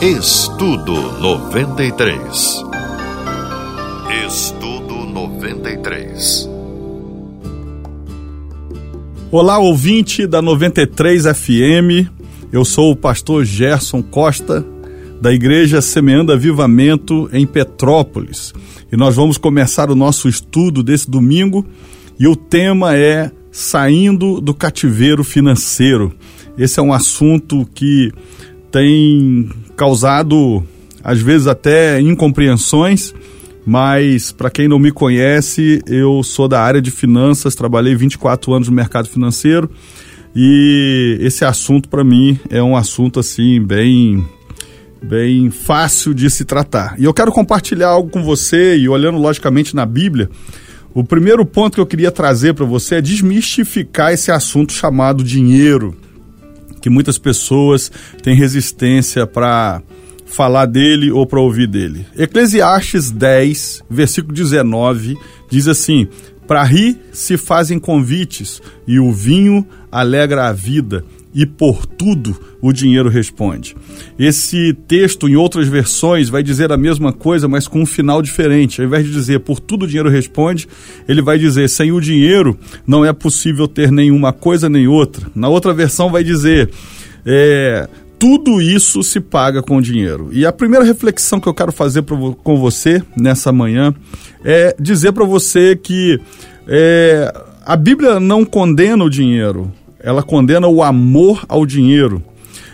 Estudo 93. Estudo 93. Olá, ouvinte da 93 FM. Eu sou o pastor Gerson Costa, da Igreja Semeando Avivamento em Petrópolis. E nós vamos começar o nosso estudo desse domingo e o tema é Saindo do Cativeiro Financeiro. Esse é um assunto que tem causado, às vezes, até incompreensões, mas para quem não me conhece, eu sou da área de finanças, trabalhei 24 anos no mercado financeiro e esse assunto para mim é um assunto assim bem bem fácil de se tratar. E eu quero compartilhar algo com você e olhando logicamente na Bíblia, o primeiro ponto que eu queria trazer para você é desmistificar esse assunto chamado dinheiro que muitas pessoas têm resistência para falar dele ou para ouvir dele. Eclesiastes 10, versículo 19, diz assim: Para rir se fazem convites, e o vinho alegra a vida e por tudo o dinheiro responde. Esse texto, em outras versões, vai dizer a mesma coisa, mas com um final diferente. Ao invés de dizer por tudo o dinheiro responde, ele vai dizer sem o dinheiro não é possível ter nenhuma coisa nem outra. Na outra versão, vai dizer. É, tudo isso se paga com dinheiro. E a primeira reflexão que eu quero fazer pro, com você nessa manhã é dizer para você que é, a Bíblia não condena o dinheiro, ela condena o amor ao dinheiro.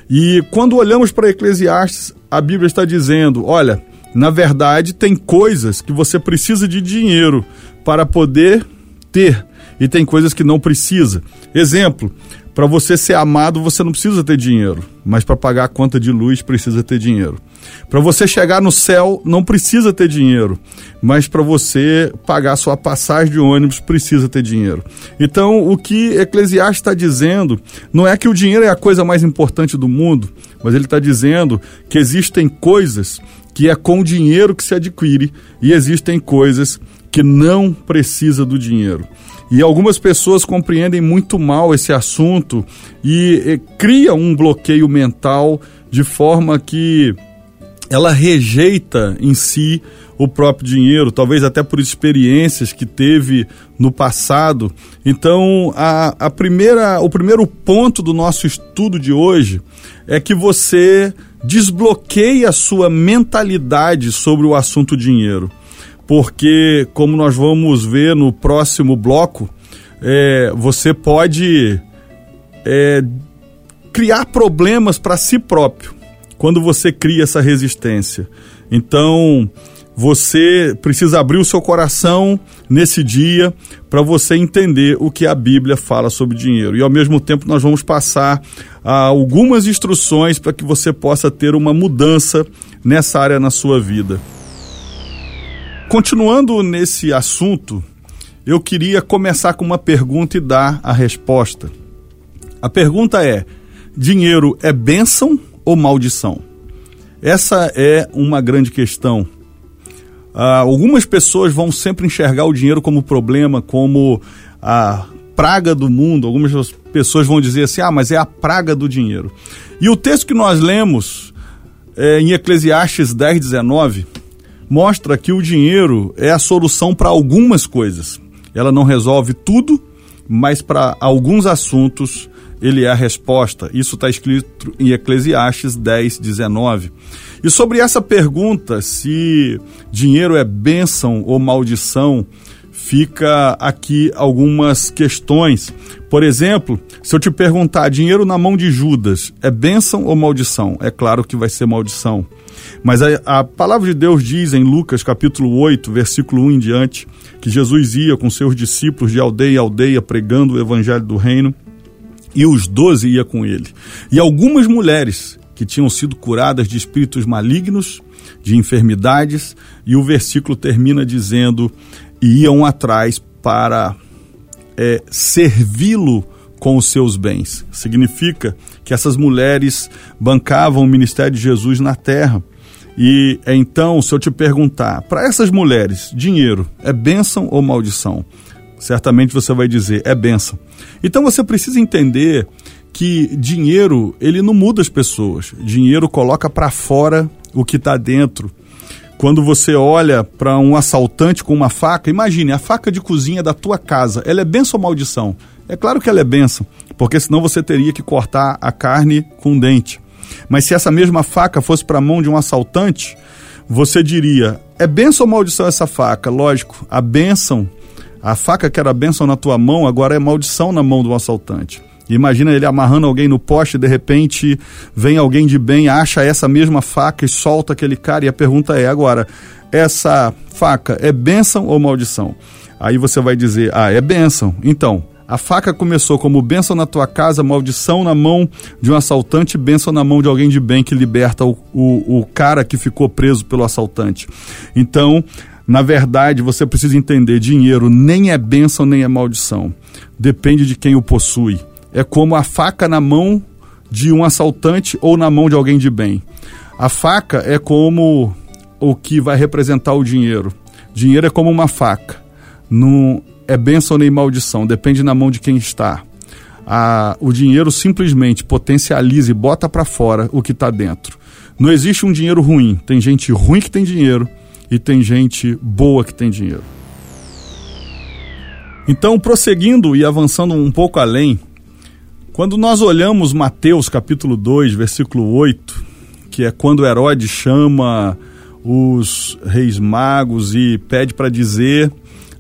E quando olhamos para Eclesiastes, a Bíblia está dizendo: olha, na verdade, tem coisas que você precisa de dinheiro para poder ter, e tem coisas que não precisa. Exemplo, para você ser amado, você não precisa ter dinheiro, mas para pagar a conta de luz precisa ter dinheiro. Para você chegar no céu, não precisa ter dinheiro, mas para você pagar sua passagem de ônibus precisa ter dinheiro. Então, o que Eclesiastes está dizendo não é que o dinheiro é a coisa mais importante do mundo, mas ele está dizendo que existem coisas que é com o dinheiro que se adquire e existem coisas que não precisa do dinheiro. E algumas pessoas compreendem muito mal esse assunto e, e cria um bloqueio mental de forma que ela rejeita em si o próprio dinheiro, talvez até por experiências que teve no passado. Então, a, a primeira, o primeiro ponto do nosso estudo de hoje é que você desbloqueie a sua mentalidade sobre o assunto dinheiro porque, como nós vamos ver no próximo bloco, é, você pode é, criar problemas para si próprio quando você cria essa resistência. Então, você precisa abrir o seu coração nesse dia para você entender o que a Bíblia fala sobre dinheiro. E ao mesmo tempo nós vamos passar ah, algumas instruções para que você possa ter uma mudança nessa área na sua vida. Continuando nesse assunto, eu queria começar com uma pergunta e dar a resposta. A pergunta é: dinheiro é bênção ou maldição? Essa é uma grande questão. Ah, algumas pessoas vão sempre enxergar o dinheiro como problema, como a praga do mundo. Algumas pessoas vão dizer assim: ah, mas é a praga do dinheiro. E o texto que nós lemos é, em Eclesiastes 10, 19 mostra que o dinheiro é a solução para algumas coisas. Ela não resolve tudo, mas para alguns assuntos ele é a resposta. Isso está escrito em Eclesiastes 10, 19. E sobre essa pergunta, se dinheiro é bênção ou maldição, fica aqui algumas questões. Por exemplo, se eu te perguntar, dinheiro na mão de Judas é bênção ou maldição? É claro que vai ser maldição. Mas a, a, palavra de Deus diz em Lucas capítulo 8, versículo 1 em diante, que Jesus ia com seus discípulos de aldeia em aldeia pregando o evangelho do reino, e os doze ia com ele. E algumas mulheres que tinham sido curadas de espíritos malignos, de enfermidades, e o versículo termina dizendo: iam atrás para é, servi-lo com os seus bens. Significa que essas mulheres bancavam o ministério de Jesus na terra. E então, se eu te perguntar, para essas mulheres, dinheiro é bênção ou maldição? Certamente você vai dizer, é bênção. Então você precisa entender que dinheiro, ele não muda as pessoas. Dinheiro coloca para fora o que está dentro. Quando você olha para um assaltante com uma faca, imagine, a faca de cozinha da tua casa, ela é benção ou maldição? É claro que ela é benção, porque senão você teria que cortar a carne com um dente. Mas se essa mesma faca fosse para a mão de um assaltante, você diria: é benção ou maldição essa faca? Lógico, a benção, a faca que era benção na tua mão, agora é maldição na mão do assaltante. Imagina ele amarrando alguém no poste, de repente vem alguém de bem, acha essa mesma faca e solta aquele cara. E a pergunta é: agora, essa faca é bênção ou maldição? Aí você vai dizer: ah, é bênção. Então, a faca começou como bênção na tua casa, maldição na mão de um assaltante, bênção na mão de alguém de bem que liberta o, o, o cara que ficou preso pelo assaltante. Então, na verdade, você precisa entender: dinheiro nem é bênção nem é maldição. Depende de quem o possui é como a faca na mão de um assaltante ou na mão de alguém de bem. A faca é como o que vai representar o dinheiro. Dinheiro é como uma faca. Não é bênção nem maldição, depende na mão de quem está. A, o dinheiro simplesmente potencializa e bota para fora o que está dentro. Não existe um dinheiro ruim. Tem gente ruim que tem dinheiro e tem gente boa que tem dinheiro. Então, prosseguindo e avançando um pouco além, quando nós olhamos Mateus capítulo 2, versículo 8, que é quando Herodes chama os reis magos e pede para dizer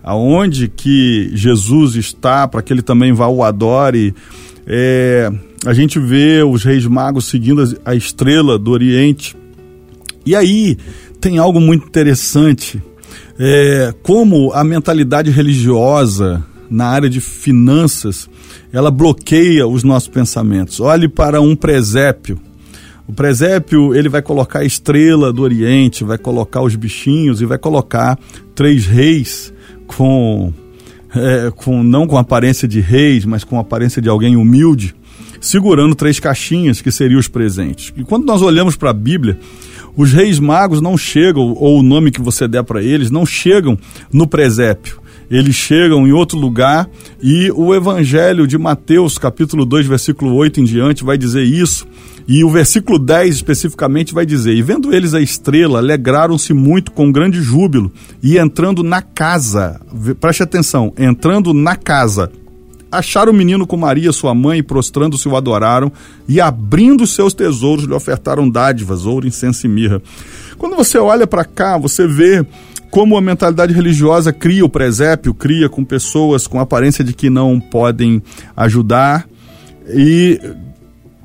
aonde que Jesus está, para que ele também vá o adore, é, a gente vê os reis magos seguindo a estrela do Oriente. E aí tem algo muito interessante, é, como a mentalidade religiosa na área de finanças ela bloqueia os nossos pensamentos. Olhe para um presépio. O presépio, ele vai colocar a estrela do Oriente, vai colocar os bichinhos e vai colocar três reis com, é, com não com aparência de reis, mas com aparência de alguém humilde, segurando três caixinhas que seriam os presentes. E quando nós olhamos para a Bíblia, os reis magos não chegam, ou o nome que você der para eles, não chegam no presépio eles chegam em outro lugar e o Evangelho de Mateus, capítulo 2, versículo 8 em diante, vai dizer isso. E o versículo 10 especificamente vai dizer: E vendo eles a estrela, alegraram-se muito com grande júbilo, e entrando na casa, preste atenção, entrando na casa, acharam o menino com Maria, sua mãe, prostrando-se o adoraram, e abrindo seus tesouros lhe ofertaram dádivas, ouro, incenso e mirra. Quando você olha para cá, você vê como a mentalidade religiosa cria o presépio, cria com pessoas com aparência de que não podem ajudar e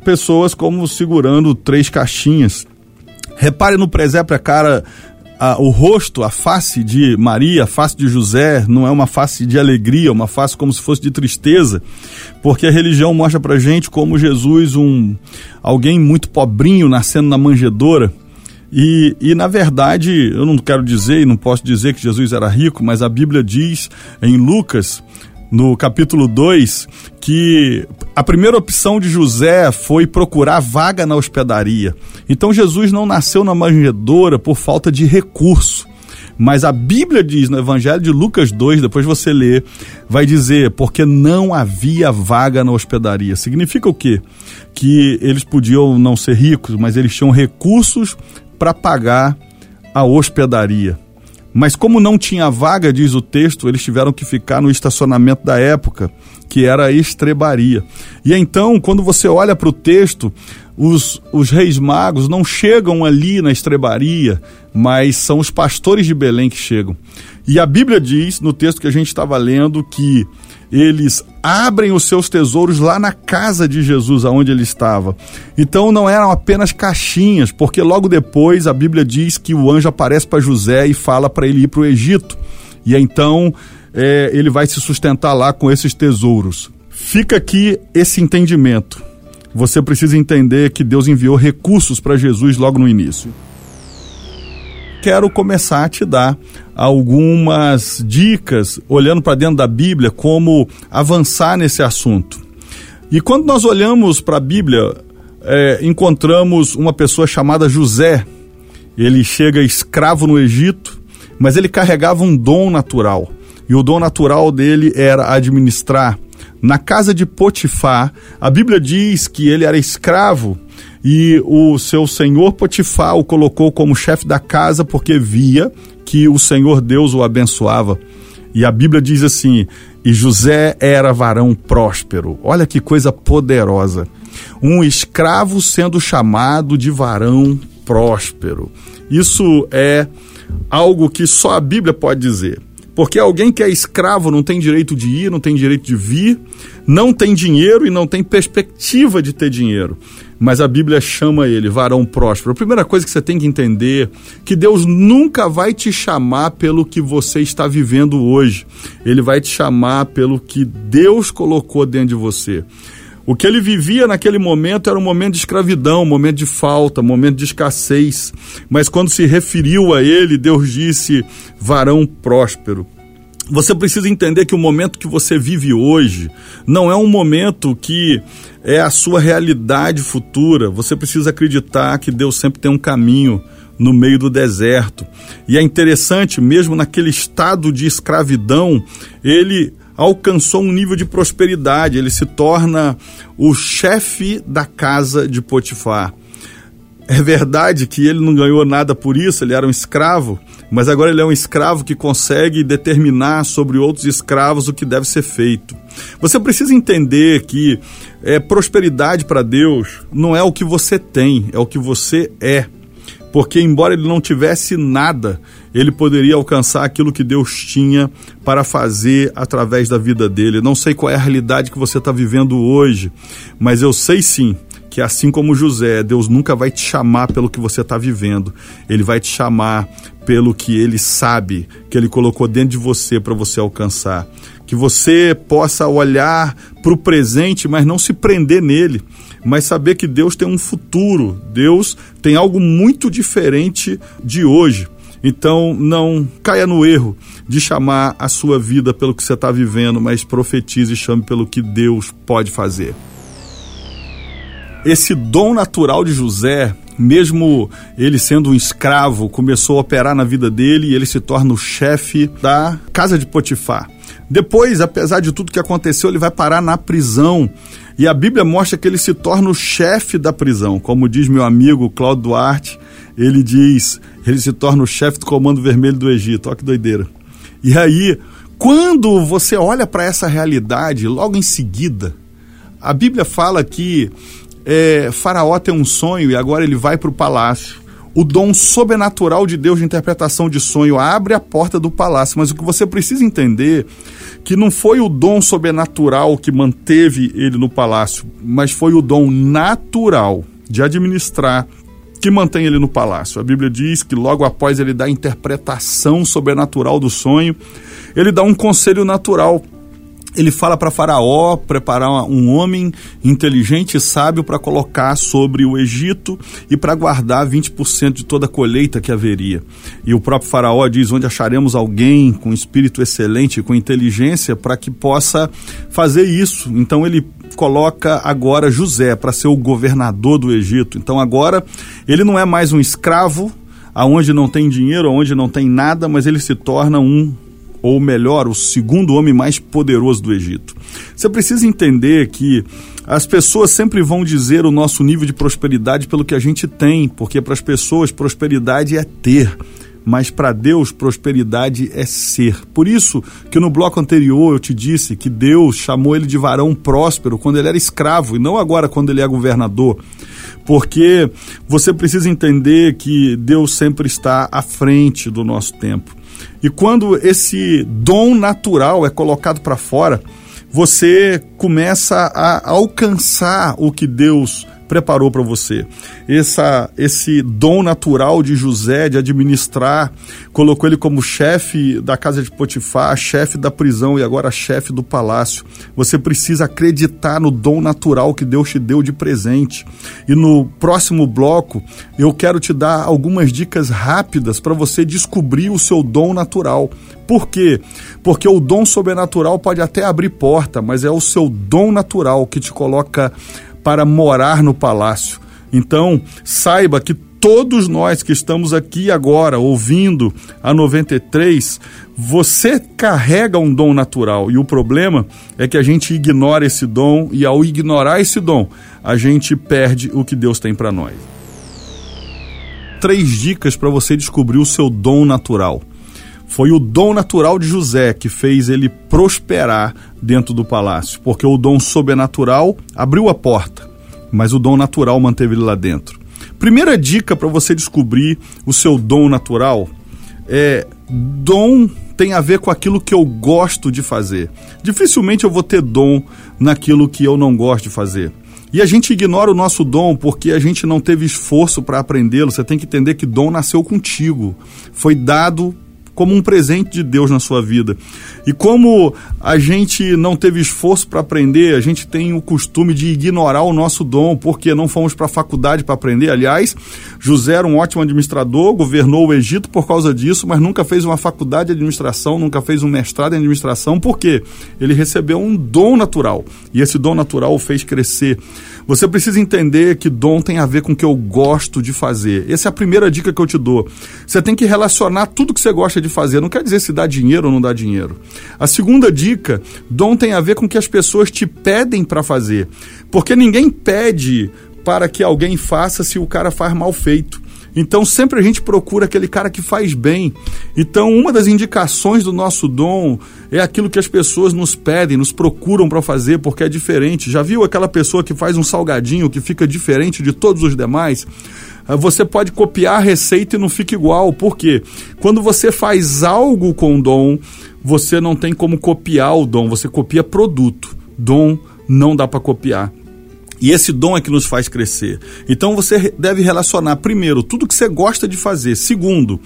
pessoas como segurando três caixinhas. Repare no presépio a cara, a, o rosto, a face de Maria, a face de José, não é uma face de alegria, uma face como se fosse de tristeza, porque a religião mostra pra gente como Jesus, um alguém muito pobrinho, nascendo na manjedoura, e, e, na verdade, eu não quero dizer e não posso dizer que Jesus era rico, mas a Bíblia diz em Lucas, no capítulo 2, que a primeira opção de José foi procurar vaga na hospedaria. Então Jesus não nasceu na manjedoura por falta de recurso. Mas a Bíblia diz no Evangelho de Lucas 2, depois você lê, vai dizer, porque não havia vaga na hospedaria. Significa o quê? Que eles podiam não ser ricos, mas eles tinham recursos para pagar a hospedaria. Mas como não tinha vaga, diz o texto, eles tiveram que ficar no estacionamento da época, que era a estrebaria. E então, quando você olha para o texto, os, os reis magos não chegam ali na estrebaria, mas são os pastores de Belém que chegam. E a Bíblia diz, no texto que a gente estava lendo, que eles abrem os seus tesouros lá na casa de Jesus, aonde ele estava. Então não eram apenas caixinhas, porque logo depois a Bíblia diz que o anjo aparece para José e fala para ele ir para o Egito. E então é, ele vai se sustentar lá com esses tesouros. Fica aqui esse entendimento. Você precisa entender que Deus enviou recursos para Jesus logo no início quero começar a te dar algumas dicas, olhando para dentro da Bíblia, como avançar nesse assunto. E quando nós olhamos para a Bíblia, é, encontramos uma pessoa chamada José. Ele chega escravo no Egito, mas ele carregava um dom natural. E o dom natural dele era administrar, na casa de Potifar. A Bíblia diz que ele era escravo e o seu senhor Potifar o colocou como chefe da casa porque via que o Senhor Deus o abençoava. E a Bíblia diz assim: e José era varão próspero. Olha que coisa poderosa. Um escravo sendo chamado de varão próspero. Isso é algo que só a Bíblia pode dizer. Porque alguém que é escravo não tem direito de ir, não tem direito de vir, não tem dinheiro e não tem perspectiva de ter dinheiro. Mas a Bíblia chama ele varão próspero. A primeira coisa que você tem que entender que Deus nunca vai te chamar pelo que você está vivendo hoje. Ele vai te chamar pelo que Deus colocou dentro de você. O que ele vivia naquele momento era um momento de escravidão, um momento de falta, um momento de escassez. Mas quando se referiu a ele, Deus disse: varão próspero. Você precisa entender que o momento que você vive hoje não é um momento que é a sua realidade futura. Você precisa acreditar que Deus sempre tem um caminho no meio do deserto. E é interessante, mesmo naquele estado de escravidão, ele alcançou um nível de prosperidade, ele se torna o chefe da casa de Potifar. É verdade que ele não ganhou nada por isso, ele era um escravo, mas agora ele é um escravo que consegue determinar sobre outros escravos o que deve ser feito. Você precisa entender que é, prosperidade para Deus não é o que você tem, é o que você é porque embora ele não tivesse nada, ele poderia alcançar aquilo que Deus tinha para fazer através da vida dele. Não sei qual é a realidade que você está vivendo hoje, mas eu sei sim que assim como José, Deus nunca vai te chamar pelo que você está vivendo, Ele vai te chamar pelo que Ele sabe que Ele colocou dentro de você para você alcançar. Que você possa olhar para o presente, mas não se prender nele mas saber que Deus tem um futuro, Deus tem algo muito diferente de hoje. Então não caia no erro de chamar a sua vida pelo que você está vivendo, mas profetize e chame pelo que Deus pode fazer. Esse dom natural de José, mesmo ele sendo um escravo, começou a operar na vida dele e ele se torna o chefe da casa de Potifar. Depois, apesar de tudo que aconteceu, ele vai parar na prisão e a Bíblia mostra que ele se torna o chefe da prisão. Como diz meu amigo Cláudio Duarte, ele diz, ele se torna o chefe do Comando Vermelho do Egito. Olha que doideira. E aí, quando você olha para essa realidade, logo em seguida, a Bíblia fala que é, Faraó tem um sonho e agora ele vai para o palácio. O dom sobrenatural de Deus de interpretação de sonho abre a porta do palácio, mas o que você precisa entender que não foi o dom sobrenatural que manteve ele no palácio, mas foi o dom natural de administrar que mantém ele no palácio. A Bíblia diz que logo após ele dar a interpretação sobrenatural do sonho, ele dá um conselho natural ele fala para Faraó preparar um homem inteligente e sábio para colocar sobre o Egito e para guardar 20% de toda a colheita que haveria. E o próprio Faraó diz: onde acharemos alguém com espírito excelente, com inteligência, para que possa fazer isso. Então ele coloca agora José para ser o governador do Egito. Então agora ele não é mais um escravo, aonde não tem dinheiro, aonde não tem nada, mas ele se torna um ou melhor, o segundo homem mais poderoso do Egito. Você precisa entender que as pessoas sempre vão dizer o nosso nível de prosperidade pelo que a gente tem, porque para as pessoas prosperidade é ter mas para Deus prosperidade é ser. Por isso que no bloco anterior eu te disse que Deus chamou ele de varão próspero quando ele era escravo e não agora quando ele é governador. Porque você precisa entender que Deus sempre está à frente do nosso tempo. E quando esse dom natural é colocado para fora, você começa a alcançar o que Deus preparou para você. Essa, esse dom natural de José de administrar, colocou ele como chefe da casa de Potifar, chefe da prisão e agora chefe do palácio. Você precisa acreditar no dom natural que Deus te deu de presente. E no próximo bloco, eu quero te dar algumas dicas rápidas para você descobrir o seu dom natural. Por quê? Porque o dom sobrenatural pode até abrir porta, mas é o seu dom natural que te coloca para morar no palácio. Então, saiba que todos nós que estamos aqui agora ouvindo a 93, você carrega um dom natural e o problema é que a gente ignora esse dom e ao ignorar esse dom, a gente perde o que Deus tem para nós. Três dicas para você descobrir o seu dom natural. Foi o dom natural de José que fez ele prosperar dentro do palácio, porque o dom sobrenatural abriu a porta, mas o dom natural manteve ele lá dentro. Primeira dica para você descobrir o seu dom natural é dom tem a ver com aquilo que eu gosto de fazer. Dificilmente eu vou ter dom naquilo que eu não gosto de fazer. E a gente ignora o nosso dom porque a gente não teve esforço para aprendê-lo. Você tem que entender que dom nasceu contigo. Foi dado como um presente de Deus na sua vida. E como a gente não teve esforço para aprender, a gente tem o costume de ignorar o nosso dom, porque não fomos para a faculdade para aprender. Aliás, José era um ótimo administrador, governou o Egito por causa disso, mas nunca fez uma faculdade de administração, nunca fez um mestrado em administração, porque ele recebeu um dom natural. E esse dom natural o fez crescer. Você precisa entender que dom tem a ver com o que eu gosto de fazer. Essa é a primeira dica que eu te dou. Você tem que relacionar tudo que você gosta de fazer. Não quer dizer se dá dinheiro ou não dá dinheiro. A segunda dica, dom tem a ver com o que as pessoas te pedem para fazer. Porque ninguém pede para que alguém faça se o cara faz mal feito. Então sempre a gente procura aquele cara que faz bem. Então uma das indicações do nosso dom é aquilo que as pessoas nos pedem, nos procuram para fazer porque é diferente. Já viu aquela pessoa que faz um salgadinho que fica diferente de todos os demais? Ah, você pode copiar a receita e não fica igual. Por quê? Quando você faz algo com dom, você não tem como copiar o dom, você copia produto. Dom não dá para copiar. E esse dom é que nos faz crescer. Então você deve relacionar, primeiro, tudo que você gosta de fazer. Segundo,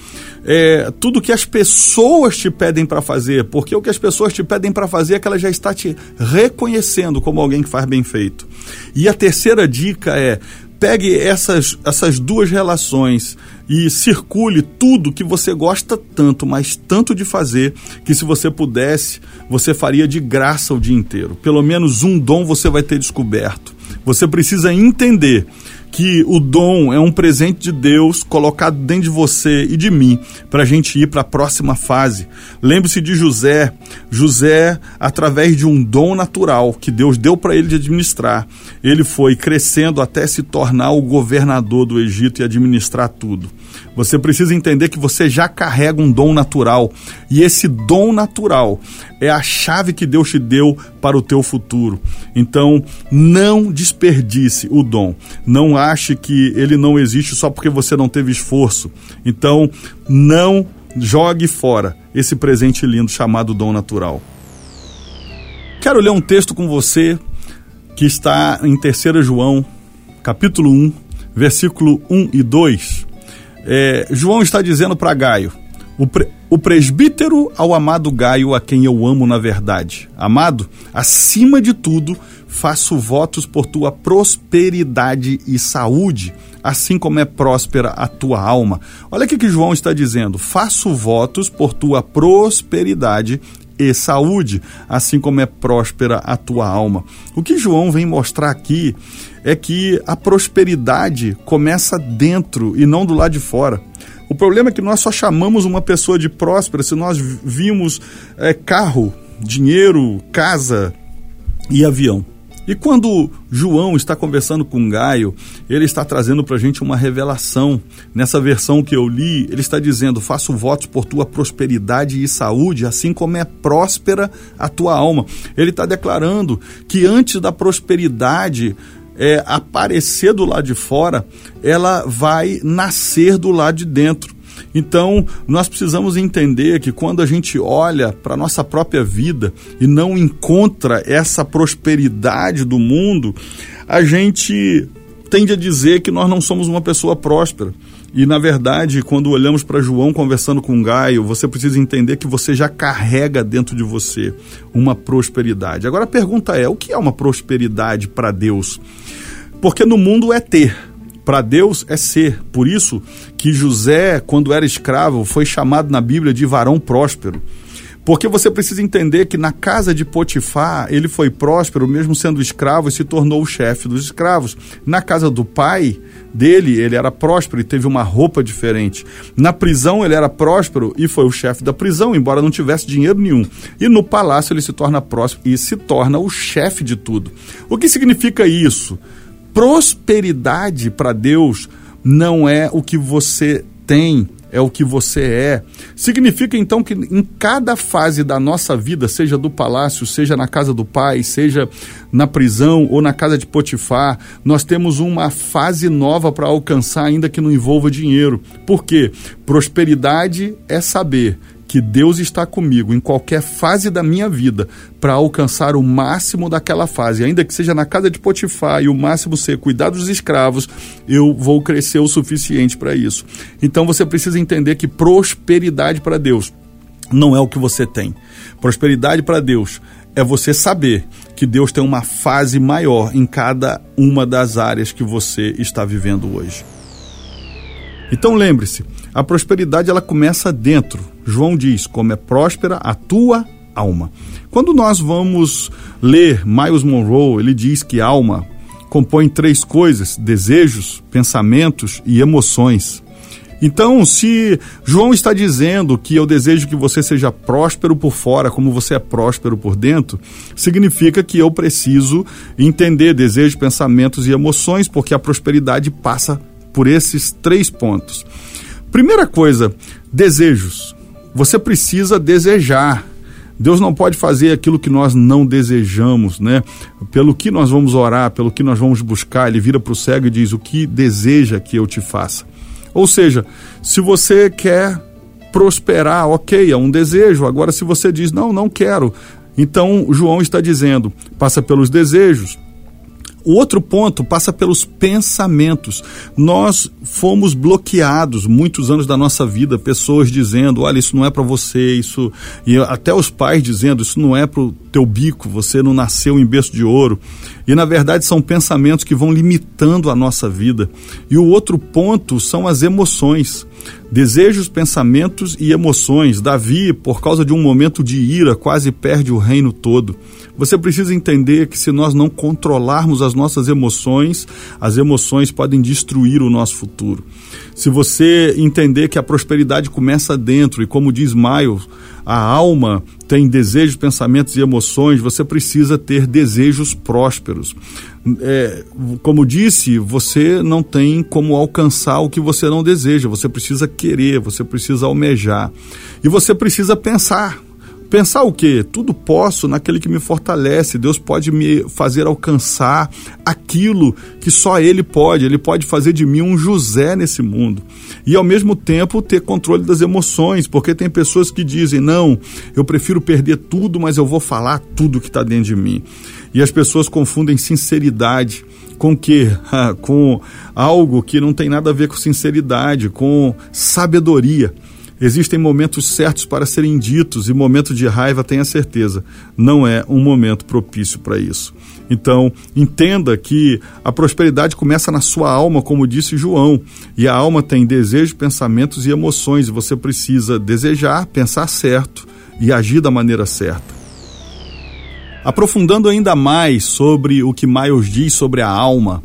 é, tudo que as pessoas te pedem para fazer. Porque o que as pessoas te pedem para fazer é que ela já está te reconhecendo como alguém que faz bem feito. E a terceira dica é: pegue essas, essas duas relações e circule tudo que você gosta tanto, mas tanto de fazer, que se você pudesse, você faria de graça o dia inteiro. Pelo menos um dom você vai ter descoberto. Você precisa entender que o dom é um presente de Deus colocado dentro de você e de mim para a gente ir para a próxima fase. Lembre-se de José. José, através de um dom natural que Deus deu para ele de administrar, ele foi crescendo até se tornar o governador do Egito e administrar tudo. Você precisa entender que você já carrega um dom natural e esse dom natural é a chave que Deus te deu para o teu futuro. Então, não desperdice o dom. Não ache que ele não existe só porque você não teve esforço. Então, não jogue fora esse presente lindo chamado dom natural. Quero ler um texto com você que está em 3 João, capítulo 1, versículo 1 e 2. É, João está dizendo para Gaio: o, pre, o presbítero ao amado Gaio, a quem eu amo na verdade. Amado, acima de tudo, faço votos por tua prosperidade e saúde, assim como é próspera a tua alma. Olha o que João está dizendo: faço votos por tua prosperidade e saúde, assim como é próspera a tua alma. O que João vem mostrar aqui é que a prosperidade começa dentro e não do lado de fora. O problema é que nós só chamamos uma pessoa de próspera se nós vimos é, carro, dinheiro, casa e avião. E quando João está conversando com Gaio, ele está trazendo para a gente uma revelação. Nessa versão que eu li, ele está dizendo: Faço votos por tua prosperidade e saúde, assim como é próspera a tua alma. Ele está declarando que antes da prosperidade é, aparecer do lado de fora, ela vai nascer do lado de dentro. Então, nós precisamos entender que quando a gente olha para a nossa própria vida e não encontra essa prosperidade do mundo, a gente tende a dizer que nós não somos uma pessoa próspera. E na verdade, quando olhamos para João conversando com Gaio, você precisa entender que você já carrega dentro de você uma prosperidade. Agora a pergunta é: o que é uma prosperidade para Deus? Porque no mundo é ter, para Deus é ser. Por isso que José, quando era escravo, foi chamado na Bíblia de varão próspero. Porque você precisa entender que na casa de Potifar, ele foi próspero, mesmo sendo escravo, e se tornou o chefe dos escravos. Na casa do pai dele, ele era próspero e teve uma roupa diferente. Na prisão, ele era próspero e foi o chefe da prisão, embora não tivesse dinheiro nenhum. E no palácio, ele se torna próspero e se torna o chefe de tudo. O que significa isso? Prosperidade para Deus não é o que você tem, é o que você é. Significa então que em cada fase da nossa vida, seja do palácio, seja na casa do pai, seja na prisão ou na casa de Potifar, nós temos uma fase nova para alcançar, ainda que não envolva dinheiro. Por quê? Prosperidade é saber que Deus está comigo em qualquer fase da minha vida para alcançar o máximo daquela fase, ainda que seja na casa de Potifar e o máximo ser cuidar dos escravos, eu vou crescer o suficiente para isso. Então você precisa entender que prosperidade para Deus não é o que você tem. Prosperidade para Deus é você saber que Deus tem uma fase maior em cada uma das áreas que você está vivendo hoje. Então lembre-se, a prosperidade ela começa dentro. João diz: "Como é próspera a tua alma". Quando nós vamos ler Miles Monroe, ele diz que alma compõe três coisas: desejos, pensamentos e emoções. Então, se João está dizendo que eu desejo que você seja próspero por fora, como você é próspero por dentro, significa que eu preciso entender desejos, pensamentos e emoções, porque a prosperidade passa por esses três pontos. Primeira coisa, desejos. Você precisa desejar. Deus não pode fazer aquilo que nós não desejamos, né? Pelo que nós vamos orar, pelo que nós vamos buscar, ele vira para o cego e diz: O que deseja que eu te faça? Ou seja, se você quer prosperar, ok, é um desejo. Agora, se você diz: Não, não quero. Então, João está dizendo: passa pelos desejos, o outro ponto passa pelos pensamentos. Nós fomos bloqueados muitos anos da nossa vida, pessoas dizendo: olha, isso não é para você, isso. E até os pais dizendo: isso não é para o teu bico, você não nasceu em berço de ouro. E na verdade são pensamentos que vão limitando a nossa vida. E o outro ponto são as emoções. Desejos, pensamentos e emoções. Davi, por causa de um momento de ira, quase perde o reino todo. Você precisa entender que se nós não controlarmos as nossas emoções, as emoções podem destruir o nosso futuro. Se você entender que a prosperidade começa dentro, e como diz Miles, a alma tem desejos, pensamentos e emoções, você precisa ter desejos prósperos. É, como disse, você não tem como alcançar o que você não deseja, você precisa querer, você precisa almejar. E você precisa pensar Pensar o quê? Tudo posso naquele que me fortalece. Deus pode me fazer alcançar aquilo que só Ele pode. Ele pode fazer de mim um José nesse mundo. E ao mesmo tempo ter controle das emoções, porque tem pessoas que dizem: não, eu prefiro perder tudo, mas eu vou falar tudo que está dentro de mim. E as pessoas confundem sinceridade com que? com algo que não tem nada a ver com sinceridade, com sabedoria. Existem momentos certos para serem ditos e momento de raiva, tenha certeza, não é um momento propício para isso. Então, entenda que a prosperidade começa na sua alma, como disse João, e a alma tem desejos, pensamentos e emoções, e você precisa desejar, pensar certo e agir da maneira certa. Aprofundando ainda mais sobre o que Miles diz sobre a alma,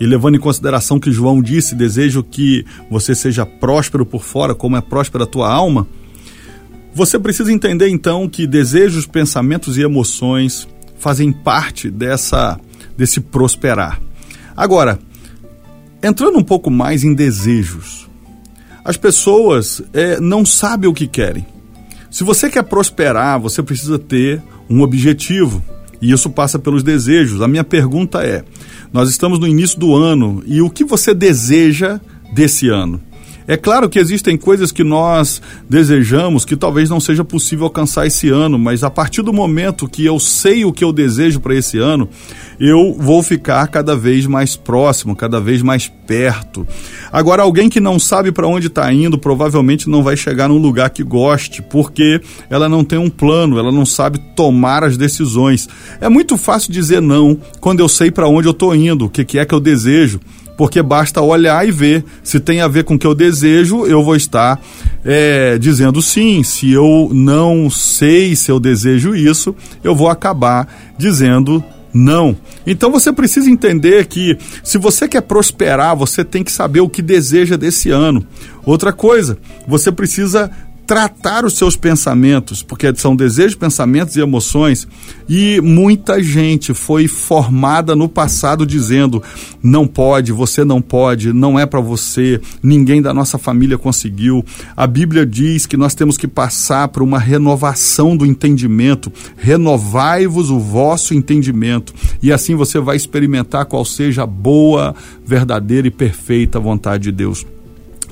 e levando em consideração que João disse: desejo que você seja próspero por fora, como é próspera a tua alma. Você precisa entender então que desejos, pensamentos e emoções fazem parte dessa desse prosperar. Agora, entrando um pouco mais em desejos, as pessoas é, não sabem o que querem. Se você quer prosperar, você precisa ter um objetivo. E isso passa pelos desejos. A minha pergunta é: nós estamos no início do ano e o que você deseja desse ano? É claro que existem coisas que nós desejamos que talvez não seja possível alcançar esse ano, mas a partir do momento que eu sei o que eu desejo para esse ano, eu vou ficar cada vez mais próximo, cada vez mais perto. Agora, alguém que não sabe para onde está indo, provavelmente não vai chegar num lugar que goste, porque ela não tem um plano, ela não sabe tomar as decisões. É muito fácil dizer não quando eu sei para onde eu estou indo, o que, que é que eu desejo porque basta olhar e ver. Se tem a ver com o que eu desejo, eu vou estar é, dizendo sim, se eu não sei se eu desejo isso, eu vou acabar dizendo não. Então você precisa entender que se você quer prosperar, você tem que saber o que deseja desse ano. Outra coisa, você precisa tratar os seus pensamentos, porque são desejos, pensamentos e emoções, e muita gente foi formada no passado dizendo: não pode, você não pode, não é para você, ninguém da nossa família conseguiu. A Bíblia diz que nós temos que passar por uma renovação do entendimento. Renovai-vos o vosso entendimento, e assim você vai experimentar qual seja a boa, verdadeira e perfeita vontade de Deus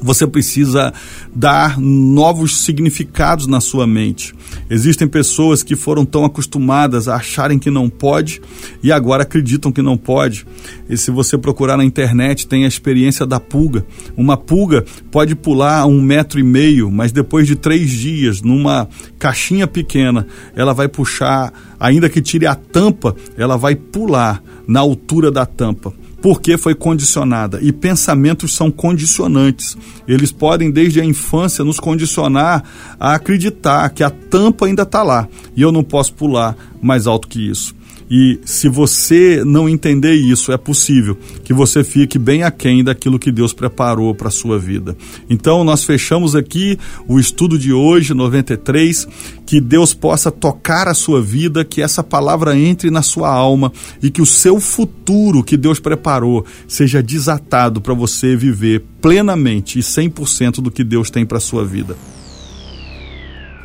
você precisa dar novos significados na sua mente. Existem pessoas que foram tão acostumadas a acharem que não pode e agora acreditam que não pode. E se você procurar na internet, tem a experiência da pulga. Uma pulga pode pular um metro e meio, mas depois de três dias, numa caixinha pequena, ela vai puxar, ainda que tire a tampa, ela vai pular na altura da tampa porque foi condicionada. E pensamentos são condicionantes. Eles podem, desde a infância, nos condicionar a acreditar que a tampa ainda está lá e eu não posso pular mais alto que isso. E se você não entender isso, é possível que você fique bem aquém daquilo que Deus preparou para a sua vida. Então, nós fechamos aqui o estudo de hoje, 93, que Deus possa tocar a sua vida, que essa palavra entre na sua alma e que o seu futuro que Deus preparou seja desatado para você viver plenamente e 100% do que Deus tem para a sua vida.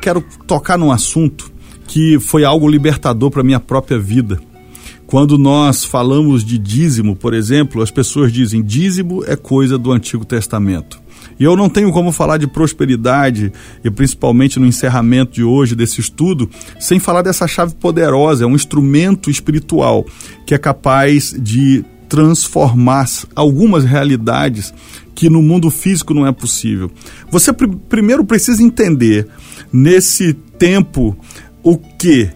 Quero tocar num assunto que foi algo libertador para minha própria vida. Quando nós falamos de dízimo, por exemplo, as pessoas dizem dízimo é coisa do Antigo Testamento. E eu não tenho como falar de prosperidade, e principalmente no encerramento de hoje desse estudo, sem falar dessa chave poderosa, é um instrumento espiritual que é capaz de transformar algumas realidades que no mundo físico não é possível. Você pr primeiro precisa entender nesse tempo o que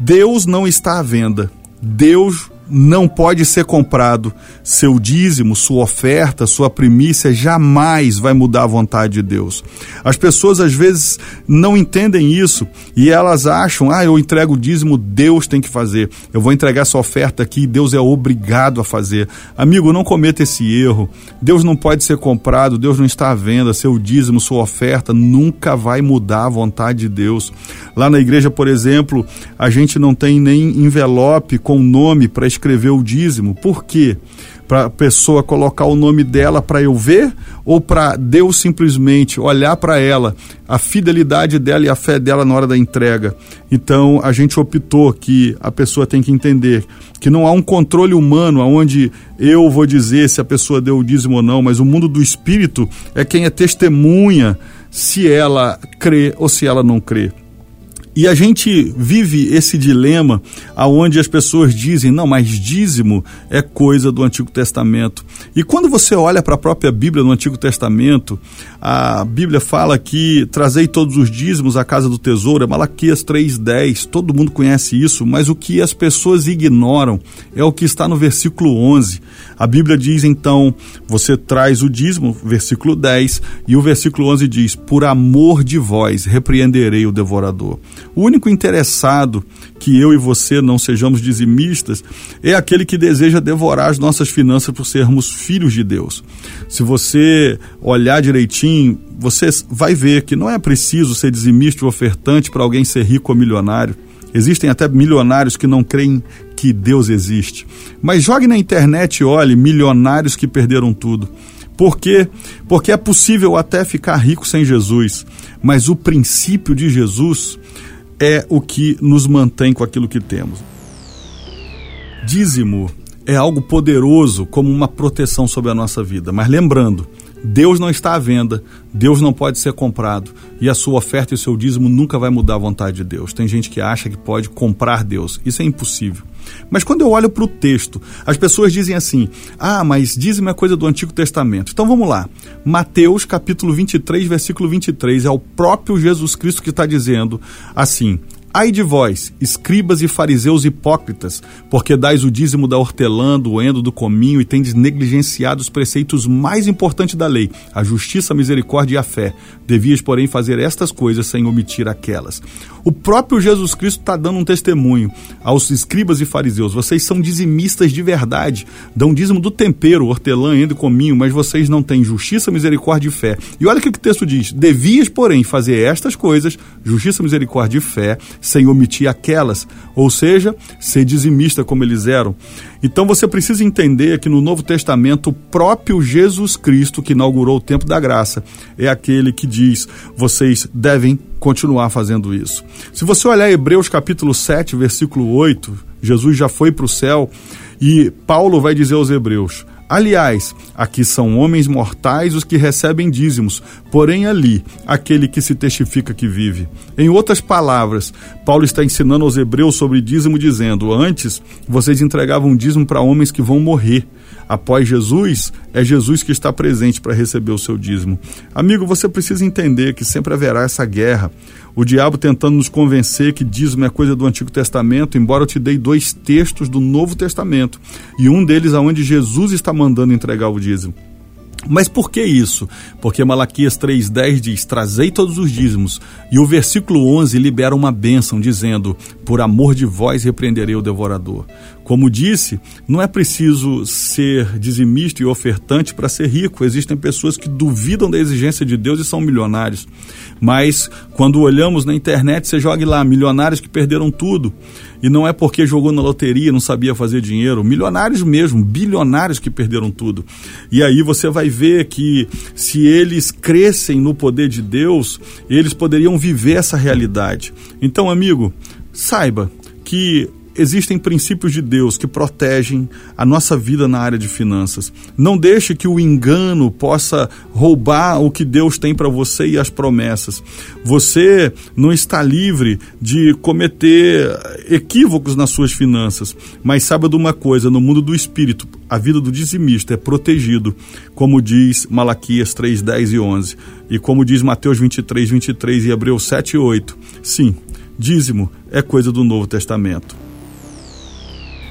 Deus não está à venda. Deus não pode ser comprado. Seu dízimo, sua oferta, sua primícia jamais vai mudar a vontade de Deus. As pessoas às vezes não entendem isso e elas acham: ah, eu entrego o dízimo, Deus tem que fazer. Eu vou entregar essa oferta aqui, Deus é obrigado a fazer. Amigo, não cometa esse erro. Deus não pode ser comprado, Deus não está à venda. Seu dízimo, sua oferta nunca vai mudar a vontade de Deus. Lá na igreja, por exemplo, a gente não tem nem envelope com nome para escrever o dízimo. Por quê? Para a pessoa colocar o nome dela para eu ver ou para Deus simplesmente olhar para ela, a fidelidade dela e a fé dela na hora da entrega. Então a gente optou que a pessoa tem que entender que não há um controle humano aonde eu vou dizer se a pessoa deu o dízimo ou não, mas o mundo do espírito é quem é testemunha se ela crê ou se ela não crê. E a gente vive esse dilema aonde as pessoas dizem, não, mas dízimo é coisa do Antigo Testamento. E quando você olha para a própria Bíblia no Antigo Testamento, a Bíblia fala que trazei todos os dízimos à casa do tesouro, é Malaquias 3:10. Todo mundo conhece isso, mas o que as pessoas ignoram é o que está no versículo 11. A Bíblia diz então, você traz o dízimo, versículo 10, e o versículo 11 diz: "Por amor de vós repreenderei o devorador". O único interessado que eu e você não sejamos dizimistas é aquele que deseja devorar as nossas finanças por sermos filhos de Deus. Se você olhar direitinho, você vai ver que não é preciso ser dizimista ou ofertante para alguém ser rico ou milionário. Existem até milionários que não creem que Deus existe. Mas jogue na internet e olhe milionários que perderam tudo. Por quê? Porque é possível até ficar rico sem Jesus, mas o princípio de Jesus é o que nos mantém com aquilo que temos. Dízimo é algo poderoso como uma proteção sobre a nossa vida, mas lembrando, Deus não está à venda, Deus não pode ser comprado e a sua oferta e o seu dízimo nunca vai mudar a vontade de Deus. Tem gente que acha que pode comprar Deus, isso é impossível. Mas quando eu olho para o texto, as pessoas dizem assim: ah, mas dízimo é coisa do Antigo Testamento. Então vamos lá. Mateus capítulo 23, versículo 23, é o próprio Jesus Cristo que está dizendo assim: Ai de vós, escribas e fariseus hipócritas, porque dais o dízimo da hortelã, do endo, do cominho e tendes negligenciado os preceitos mais importantes da lei, a justiça, a misericórdia e a fé. Devias, porém, fazer estas coisas sem omitir aquelas. O próprio Jesus Cristo está dando um testemunho aos escribas e fariseus. Vocês são dizimistas de verdade, dão dízimo do tempero, hortelã, endo e cominho, mas vocês não têm justiça, misericórdia e fé. E olha o que o texto diz: Devias, porém, fazer estas coisas, justiça, misericórdia e fé, sem omitir aquelas, ou seja, ser dizimista como eles eram. Então você precisa entender que no Novo Testamento, o próprio Jesus Cristo, que inaugurou o tempo da graça, é aquele que diz: vocês devem continuar fazendo isso. Se você olhar Hebreus capítulo 7, versículo 8, Jesus já foi para o céu e Paulo vai dizer aos Hebreus: Aliás, aqui são homens mortais os que recebem dízimos, porém ali, aquele que se testifica que vive. Em outras palavras, Paulo está ensinando aos hebreus sobre dízimo, dizendo: Antes, vocês entregavam dízimo para homens que vão morrer. Após Jesus, é Jesus que está presente para receber o seu dízimo. Amigo, você precisa entender que sempre haverá essa guerra. O diabo tentando nos convencer que dízimo é coisa do Antigo Testamento, embora eu te dei dois textos do Novo Testamento, e um deles aonde Jesus está mandando entregar o dízimo. Mas por que isso? Porque Malaquias 3,10 diz: Trazei todos os dízimos. E o versículo 11 libera uma bênção, dizendo: Por amor de vós repreenderei o devorador. Como disse, não é preciso ser dizimista e ofertante para ser rico. Existem pessoas que duvidam da exigência de Deus e são milionários. Mas quando olhamos na internet, você joga lá milionários que perderam tudo. E não é porque jogou na loteria, não sabia fazer dinheiro. Milionários mesmo, bilionários que perderam tudo. E aí você vai ver que se eles crescem no poder de Deus, eles poderiam viver essa realidade. Então, amigo, saiba que existem princípios de Deus que protegem a nossa vida na área de finanças. Não deixe que o engano possa roubar o que Deus tem para você e as promessas. Você não está livre de cometer equívocos nas suas finanças, mas saiba de uma coisa, no mundo do espírito, a vida do dizimista é protegido, como diz Malaquias 3, 10 e 11, e como diz Mateus 23, 23 e Hebreus 7 e 8. Sim, dízimo é coisa do Novo Testamento.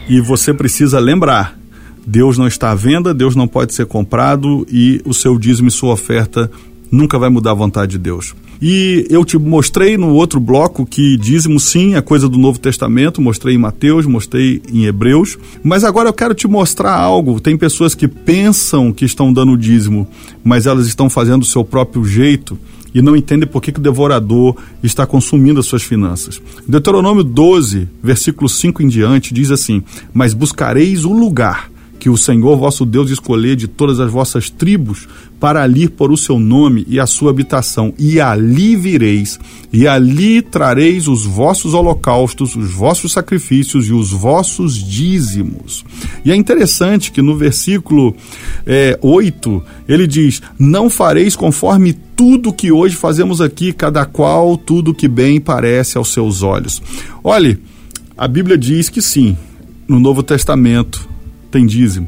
E você precisa lembrar: Deus não está à venda, Deus não pode ser comprado e o seu dízimo e sua oferta nunca vai mudar a vontade de Deus. E eu te mostrei no outro bloco que dízimo sim é coisa do Novo Testamento, mostrei em Mateus, mostrei em Hebreus, mas agora eu quero te mostrar algo. Tem pessoas que pensam que estão dando dízimo, mas elas estão fazendo o seu próprio jeito e não entendem por que, que o devorador está consumindo as suas finanças. Deuteronômio 12, versículo 5 em diante, diz assim: Mas buscareis o lugar que o Senhor vosso Deus escolher de todas as vossas tribos para ali por o seu nome e a sua habitação, e ali vireis, e ali trareis os vossos holocaustos, os vossos sacrifícios e os vossos dízimos. E é interessante que no versículo é, 8 ele diz: Não fareis conforme tudo que hoje fazemos aqui, cada qual tudo que bem parece aos seus olhos. Olhe, a Bíblia diz que sim, no Novo Testamento tem dízimo.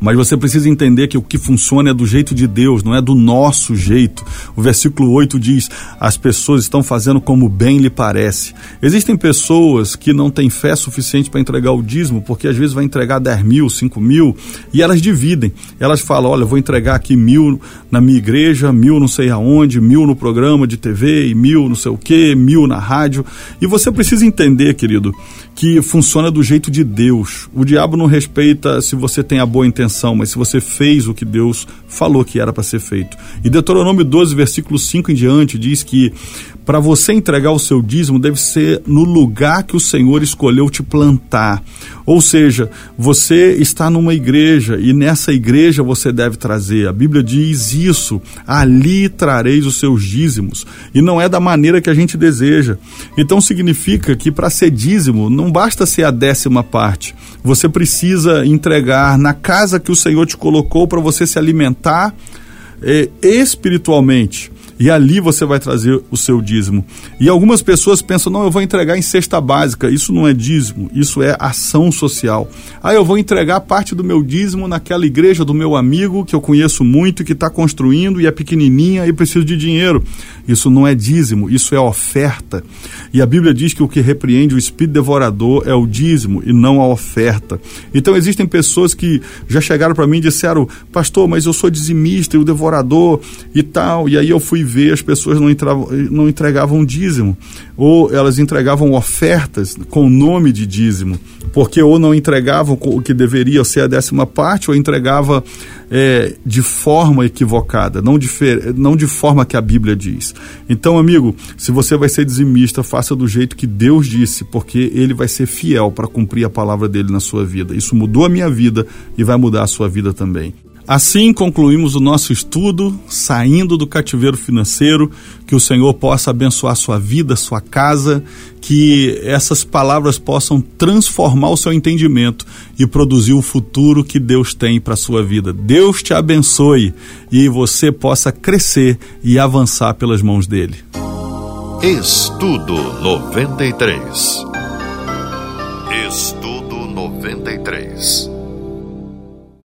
Mas você precisa entender que o que funciona é do jeito de Deus, não é do nosso jeito. O versículo 8 diz: as pessoas estão fazendo como bem lhe parece. Existem pessoas que não têm fé suficiente para entregar o dízimo, porque às vezes vai entregar 10 mil, 5 mil, e elas dividem. Elas falam: olha, vou entregar aqui mil na minha igreja, mil não sei aonde, mil no programa de TV, e mil não sei o que, mil na rádio. E você precisa entender, querido, que funciona do jeito de Deus. O diabo não respeita se você tem a boa intenção, mas se você fez o que Deus falou que era para ser feito. E Deuteronômio 12, versículo 5 em diante, diz que para você entregar o seu dízimo deve ser no lugar que o Senhor escolheu te plantar. Ou seja, você está numa igreja e nessa igreja você deve trazer. A Bíblia diz isso: ali trareis os seus dízimos. E não é da maneira que a gente deseja. Então significa que para ser dízimo não basta ser a décima parte. Você precisa entregar na casa que o Senhor te colocou para você se alimentar eh, espiritualmente e ali você vai trazer o seu dízimo. E algumas pessoas pensam, não, eu vou entregar em cesta básica. Isso não é dízimo, isso é ação social. Ah, eu vou entregar parte do meu dízimo naquela igreja do meu amigo que eu conheço muito, que está construindo e é pequenininha e preciso de dinheiro. Isso não é dízimo, isso é oferta. E a Bíblia diz que o que repreende o espírito devorador é o dízimo e não a oferta. Então existem pessoas que já chegaram para mim e disseram, pastor, mas eu sou dizimista e o devorador e tal. E aí eu fui ver, as pessoas não, entravam, não entregavam dízimo. Ou elas entregavam ofertas com o nome de dízimo. Porque ou não entregavam o que deveria ser a décima parte, ou entregava é, de forma equivocada, não de, não de forma que a Bíblia diz. Então, amigo, se você vai ser dizimista, faça do jeito que Deus disse, porque Ele vai ser fiel para cumprir a palavra dele na sua vida. Isso mudou a minha vida e vai mudar a sua vida também. Assim concluímos o nosso estudo, saindo do cativeiro financeiro, que o Senhor possa abençoar sua vida, sua casa, que essas palavras possam transformar o seu entendimento e produzir o futuro que Deus tem para a sua vida. Deus te abençoe e você possa crescer e avançar pelas mãos dele. Estudo 93. Estudo 93.